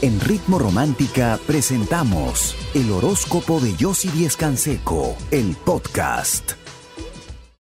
En Ritmo Romántica presentamos el horóscopo de Yossi Díez Canseco, el podcast.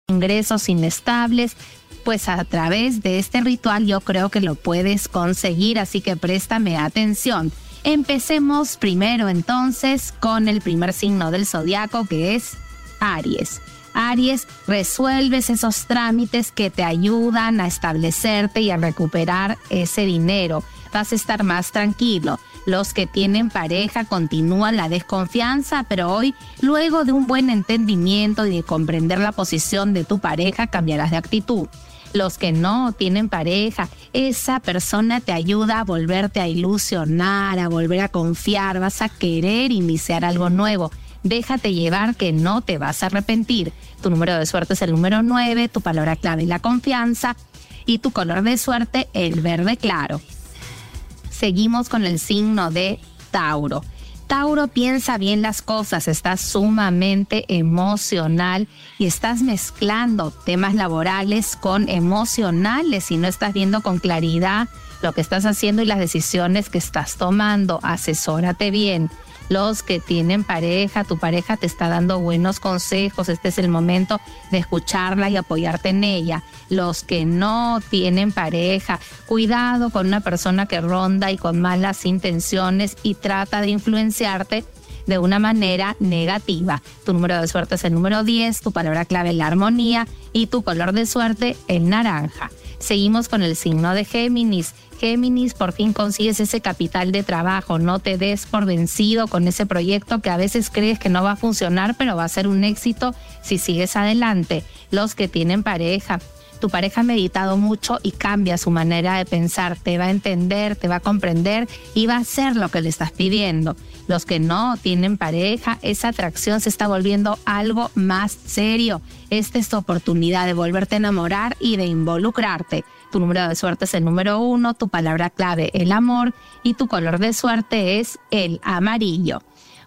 Ingresos inestables, pues a través de este ritual yo creo que lo puedes conseguir, así que préstame atención. Empecemos primero entonces con el primer signo del zodiaco que es Aries. Aries, resuelves esos trámites que te ayudan a establecerte y a recuperar ese dinero. Vas a estar más tranquilo. Los que tienen pareja continúan la desconfianza, pero hoy, luego de un buen entendimiento y de comprender la posición de tu pareja, cambiarás de actitud. Los que no tienen pareja, esa persona te ayuda a volverte a ilusionar, a volver a confiar, vas a querer iniciar algo nuevo. Déjate llevar que no te vas a arrepentir. Tu número de suerte es el número 9, tu palabra clave es la confianza y tu color de suerte el verde claro. Seguimos con el signo de Tauro. Tauro piensa bien las cosas, estás sumamente emocional y estás mezclando temas laborales con emocionales y no estás viendo con claridad lo que estás haciendo y las decisiones que estás tomando. Asesórate bien los que tienen pareja, tu pareja te está dando buenos consejos, este es el momento de escucharla y apoyarte en ella. Los que no tienen pareja, cuidado con una persona que ronda y con malas intenciones y trata de influenciarte de una manera negativa. Tu número de suerte es el número 10, tu palabra clave la armonía y tu color de suerte el naranja. Seguimos con el signo de Géminis. Géminis, por fin consigues ese capital de trabajo, no te des por vencido con ese proyecto que a veces crees que no va a funcionar, pero va a ser un éxito si sigues adelante. Los que tienen pareja, tu pareja ha meditado mucho y cambia su manera de pensar, te va a entender, te va a comprender y va a hacer lo que le estás pidiendo. Los que no tienen pareja, esa atracción se está volviendo algo más serio. Esta es tu oportunidad de volverte a enamorar y de involucrarte. Tu número de suerte es el número uno, tu palabra clave el amor y tu color de suerte es el amarillo.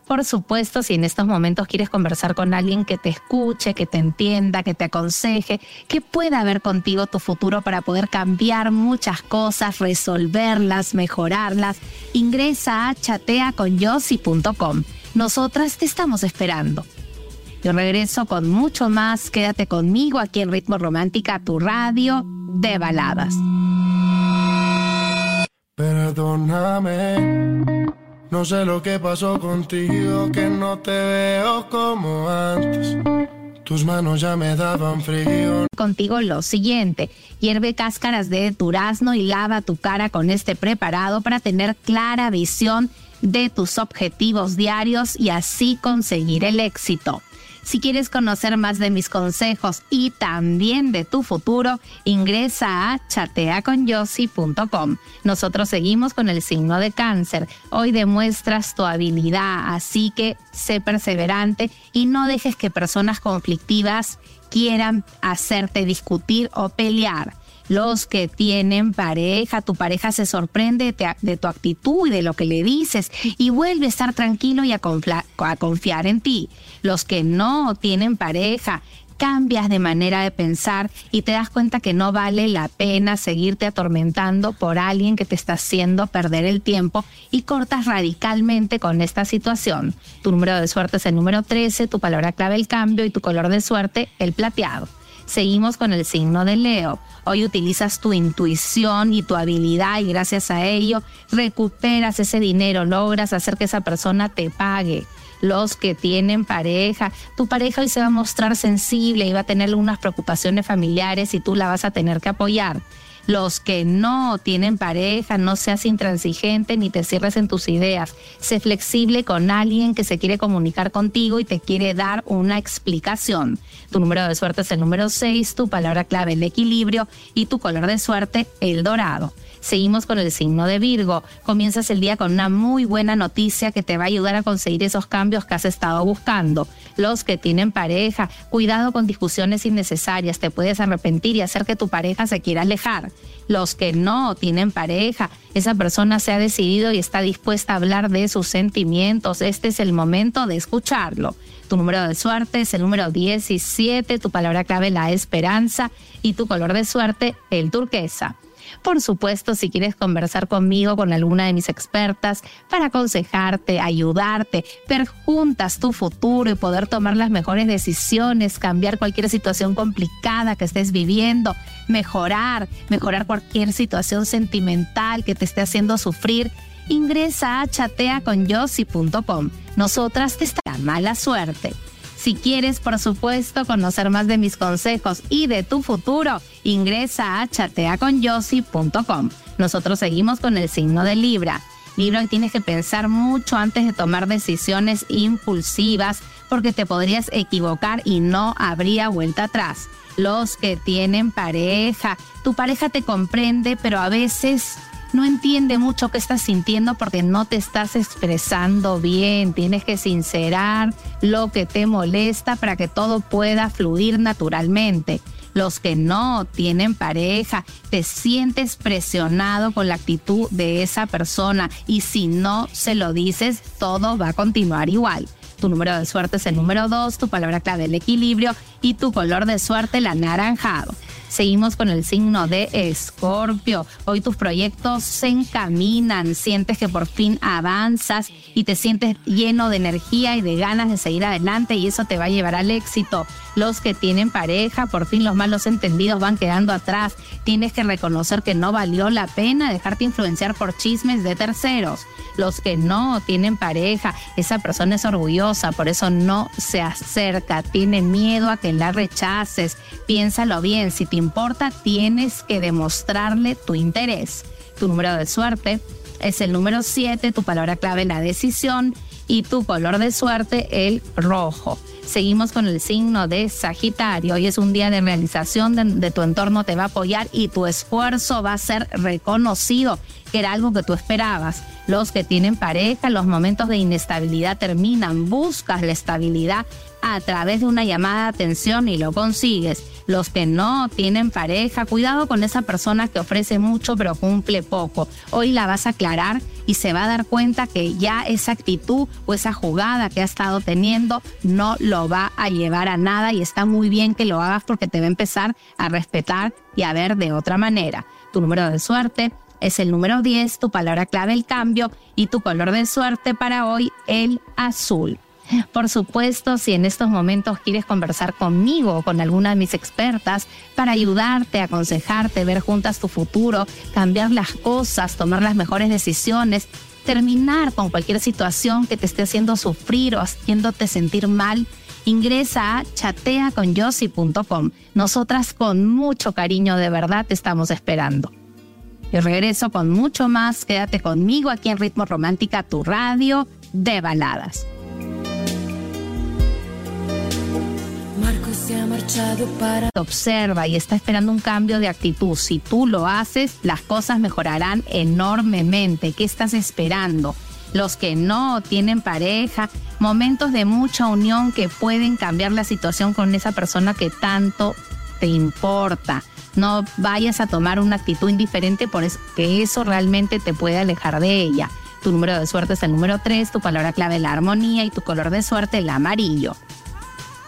Por supuesto, si en estos momentos quieres conversar con alguien que te escuche, que te entienda, que te aconseje, que pueda ver contigo tu futuro para poder cambiar muchas cosas, resolverlas, mejorarlas, ingresa a chateaconyossi.com. Nosotras te estamos esperando. Yo regreso con mucho más. Quédate conmigo aquí en Ritmo Romántica, tu radio de baladas. Perdóname, no sé lo que pasó contigo, que no te veo como antes. Tus manos ya me daban frío. Contigo lo siguiente, hierve cáscaras de durazno y lava tu cara con este preparado para tener clara visión de tus objetivos diarios y así conseguir el éxito. Si quieres conocer más de mis consejos y también de tu futuro, ingresa a chateaconyossi.com. Nosotros seguimos con el signo de cáncer. Hoy demuestras tu habilidad, así que sé perseverante y no dejes que personas conflictivas quieran hacerte discutir o pelear los que tienen pareja, tu pareja se sorprende de, tu actitud y de lo que le dices y vuelve a estar tranquilo y a, confiar en ti. Los que no tienen pareja, cambias de manera de pensar y te das cuenta que no vale la pena seguirte atormentando por alguien que te está haciendo perder el tiempo y cortas radicalmente con esta situación. Tu número de suerte es el número 13, tu palabra clave el cambio y tu color de suerte el plateado. Seguimos con el signo de Leo. Hoy utilizas tu intuición y tu habilidad y gracias a ello recuperas ese dinero, logras hacer que esa persona te pague los que tienen pareja. Tu pareja hoy se va a mostrar sensible y va a tener algunas preocupaciones familiares y tú la vas a tener que apoyar los que no tienen pareja, no seas intransigente ni te cierres en tus ideas. Sé flexible con alguien que se quiere comunicar contigo y te quiere dar una explicación. Tu número de suerte es el número 6, tu palabra clave el equilibrio y tu color de suerte el dorado. Seguimos con el signo de Virgo. Comienzas el día con una muy buena noticia que te va a ayudar a conseguir esos cambios que has estado buscando. Los que tienen pareja, cuidado con discusiones innecesarias, te puedes arrepentir y hacer que tu pareja se quiera alejar. Los que no tienen pareja, esa persona se ha decidido y está dispuesta a hablar de sus sentimientos. Este es el momento de escucharlo. Tu número de suerte es el número 17, tu palabra clave la esperanza y tu color de suerte el turquesa. Por supuesto, si quieres conversar conmigo, con alguna de mis expertas, para aconsejarte, ayudarte, ver juntas tu futuro y poder tomar las mejores decisiones, cambiar cualquier situación complicada que estés viviendo, mejorar, mejorar cualquier situación sentimental que te esté haciendo sufrir, ingresa a chateaconyossi.com. Nosotras te está mala suerte. Si quieres, por supuesto, conocer más de mis consejos y de tu futuro, ingresa a chateaconyossi.com. Nosotros seguimos con el signo de Libra. Libra, tienes que pensar mucho antes de tomar decisiones impulsivas porque te podrías equivocar y no habría vuelta atrás. Los que tienen pareja, tu pareja te comprende, pero a veces no entiende mucho qué estás sintiendo porque no te estás expresando bien. Tienes que sincerar lo que te molesta para que todo pueda fluir naturalmente. Los que no tienen pareja, te sientes presionado con la actitud de esa persona y si no se lo dices, todo va a continuar igual. Tu número de suerte es el número 2, tu palabra clave el equilibrio y tu color de suerte el anaranjado. Seguimos con el signo de Escorpio. Hoy tus proyectos se encaminan, sientes que por fin avanzas y te sientes lleno de energía y de ganas de seguir adelante y eso te va a llevar al éxito. Los que tienen pareja, por fin los malos entendidos van quedando atrás. Tienes que reconocer que no valió la pena dejarte influenciar por chismes de terceros. Los que no tienen pareja, esa persona es orgullosa, por eso no se acerca, tiene miedo a que la rechaces. Piénsalo bien, si te importa, tienes que demostrarle tu interés. Tu número de suerte es el número 7, tu palabra clave la decisión y tu color de suerte el rojo. Seguimos con el signo de Sagitario. Hoy es un día de realización de, tu entorno, te va a apoyar y tu esfuerzo va a ser reconocido, que era algo que tú esperabas. Los que tienen pareja, los momentos de inestabilidad terminan, buscas la estabilidad a través de una llamada de atención y lo consigues. Los que no tienen pareja, cuidado con esa persona que ofrece mucho pero cumple poco. Hoy la vas a aclarar y se va a dar cuenta que ya esa actitud o esa jugada que ha estado teniendo no lo va a llevar a nada y está muy bien que lo hagas porque te va a empezar a respetar y a ver de otra manera. Tu número de suerte es el número 10, tu palabra clave el cambio y tu color de suerte para hoy el azul. Por supuesto, si en estos momentos quieres conversar conmigo o con alguna de mis expertas para ayudarte, aconsejarte, ver juntas tu futuro, cambiar las cosas, tomar las mejores decisiones, terminar con cualquier situación que te esté haciendo sufrir o haciéndote sentir mal, ingresa a chateaconyossi.com. Nosotras con mucho cariño de verdad te estamos esperando. Y regreso con mucho más. Quédate conmigo aquí en Ritmo Romántica, tu radio de baladas. se ha marchado para... Observa y está esperando un cambio de actitud. Si tú lo haces, las cosas mejorarán enormemente. ¿Qué estás esperando? Los que no tienen pareja, momentos de mucha unión que pueden cambiar la situación con esa persona que tanto te importa. No vayas a tomar una actitud indiferente porque eso realmente te puede alejar de ella. Tu número de suerte es el número 3, tu palabra clave la armonía y tu color de suerte el amarillo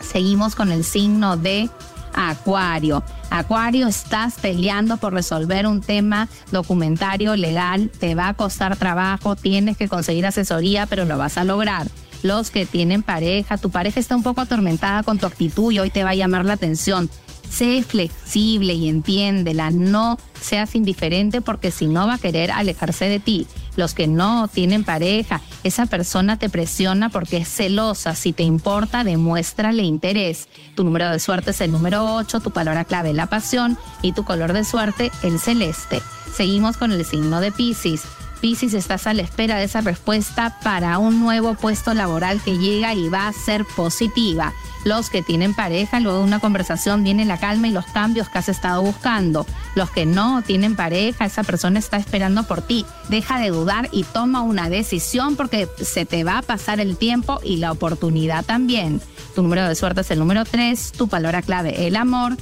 seguimos con el signo de Acuario. Acuario, estás peleando por resolver un tema documentario legal, te va a costar trabajo, tienes que conseguir asesoría, pero lo vas a lograr. Los que tienen pareja, tu pareja está un poco atormentada con tu actitud y hoy te va a llamar la atención. Sé flexible y entiéndela, no seas indiferente porque si no va a querer alejarse de ti. Los que no tienen pareja, esa persona te presiona porque es celosa. Si te importa, demuéstrale interés. Tu número de suerte es el número 8, tu palabra clave la pasión y tu color de suerte el celeste. Seguimos con el signo de Pisces. Piscis, estás a la espera de esa respuesta para un nuevo puesto laboral que llega y va a ser positiva. Los que tienen pareja, luego de una conversación viene la calma y los cambios que has estado buscando. Los que no tienen pareja, esa persona está esperando por ti. Deja de dudar y toma una decisión porque se te va a pasar el tiempo y la oportunidad también. Tu número de suerte es el número 3, tu palabra clave el amor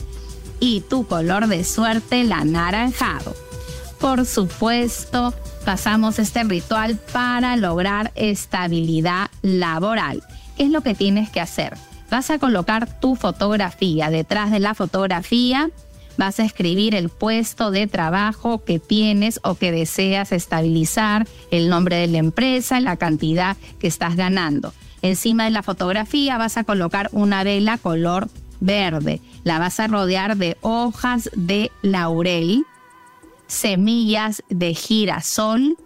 y tu color de suerte el anaranjado. Por supuesto, pasamos este ritual para lograr estabilidad laboral. ¿Qué es lo que tienes que hacer? Vas a colocar tu fotografía. Detrás de la fotografía Vas a escribir el puesto de trabajo que tienes o que deseas estabilizar, el nombre de la empresa, la cantidad que estás ganando. Encima de la fotografía vas a colocar una vela color verde. La vas a rodear de hojas de laurel, semillas de girasol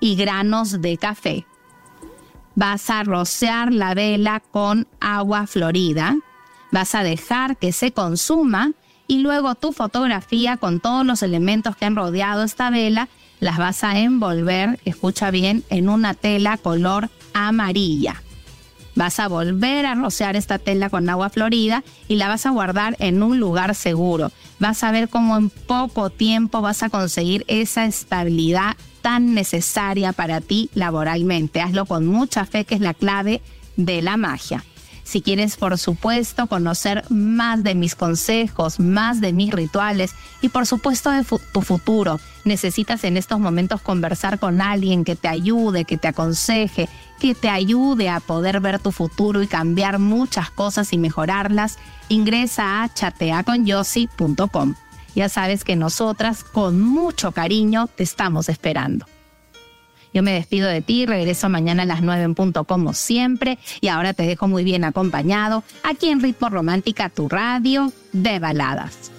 y granos de café. Vas a rociar la vela con agua florida. Vas a dejar que se consuma y luego tu fotografía con todos los elementos que han rodeado esta vela las vas a envolver, escucha bien, en una tela color amarilla. Vas a volver a rociar esta tela con agua florida y la vas a guardar en un lugar seguro. Vas a ver cómo en poco tiempo vas a conseguir esa estabilidad tan necesaria para ti laboralmente. Hazlo con mucha fe, que es la clave de la magia. Si quieres, por supuesto, conocer más de mis consejos, más de mis rituales y por supuesto de tu futuro, necesitas en estos momentos conversar con alguien que te ayude, que te aconseje, que te ayude a poder ver tu futuro y cambiar muchas cosas y mejorarlas, ingresa a chateaconyossi.com. Ya sabes que nosotras con mucho cariño te estamos esperando. Yo me despido de ti, regreso mañana a las 9 en punto como siempre y ahora te dejo muy bien acompañado aquí en Ritmo Romántica, tu radio de baladas.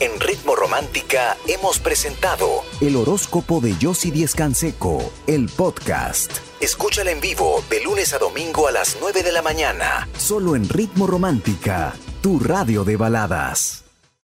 En Ritmo Romántica hemos presentado el horóscopo de Yossi Díez Canseco, el podcast. Escúchala en vivo de lunes a domingo a las 9 de la mañana, solo en Ritmo Romántica, tu radio de baladas.